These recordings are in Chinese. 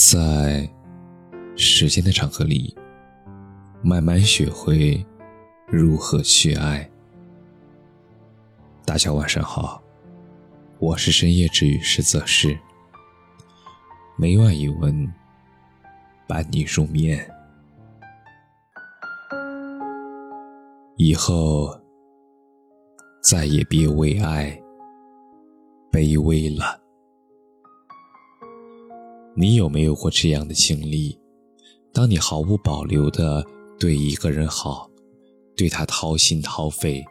在时间的长河里，慢慢学会如何去爱。大家晚上好，我是深夜治愈师泽师，每晚一文伴你入眠。以后再也别为爱卑微了。你有没有过这样的经历？当你毫无保留的对一个人好，对他掏心掏肺，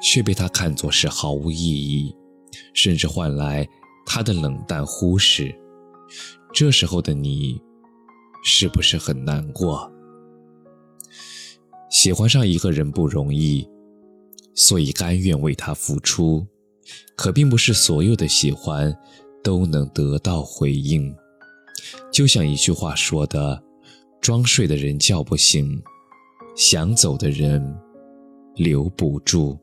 却被他看作是毫无意义，甚至换来他的冷淡忽视，这时候的你，是不是很难过？喜欢上一个人不容易，所以甘愿为他付出，可并不是所有的喜欢都能得到回应。就像一句话说的：“装睡的人叫不醒，想走的人留不住。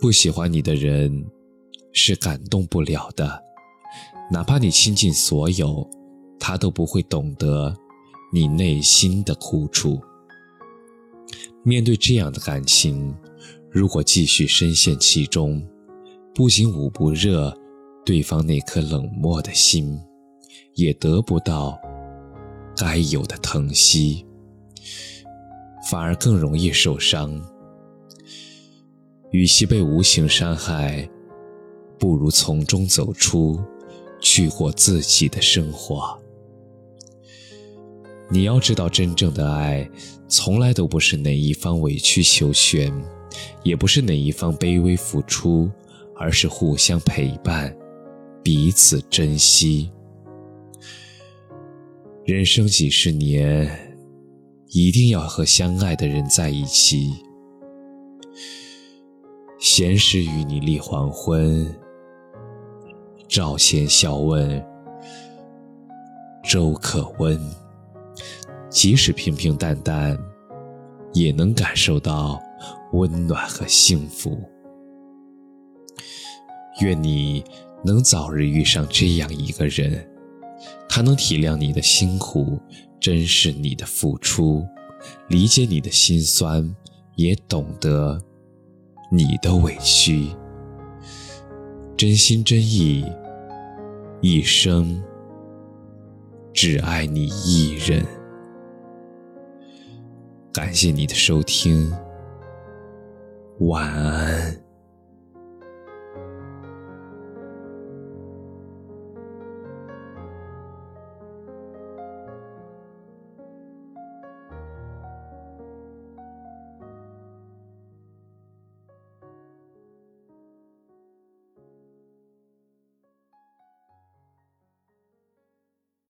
不喜欢你的人是感动不了的，哪怕你倾尽所有，他都不会懂得你内心的苦楚。面对这样的感情，如果继续深陷其中，不仅捂不热对方那颗冷漠的心。”也得不到该有的疼惜，反而更容易受伤。与其被无形伤害，不如从中走出，去过自己的生活。你要知道，真正的爱，从来都不是哪一方委曲求全，也不是哪一方卑微付出，而是互相陪伴，彼此珍惜。人生几十年，一定要和相爱的人在一起。闲时与你立黄昏，照前笑问粥可温。即使平平淡淡，也能感受到温暖和幸福。愿你能早日遇上这样一个人。他能体谅你的辛苦，珍视你的付出，理解你的心酸，也懂得你的委屈，真心真意，一生只爱你一人。感谢你的收听，晚安。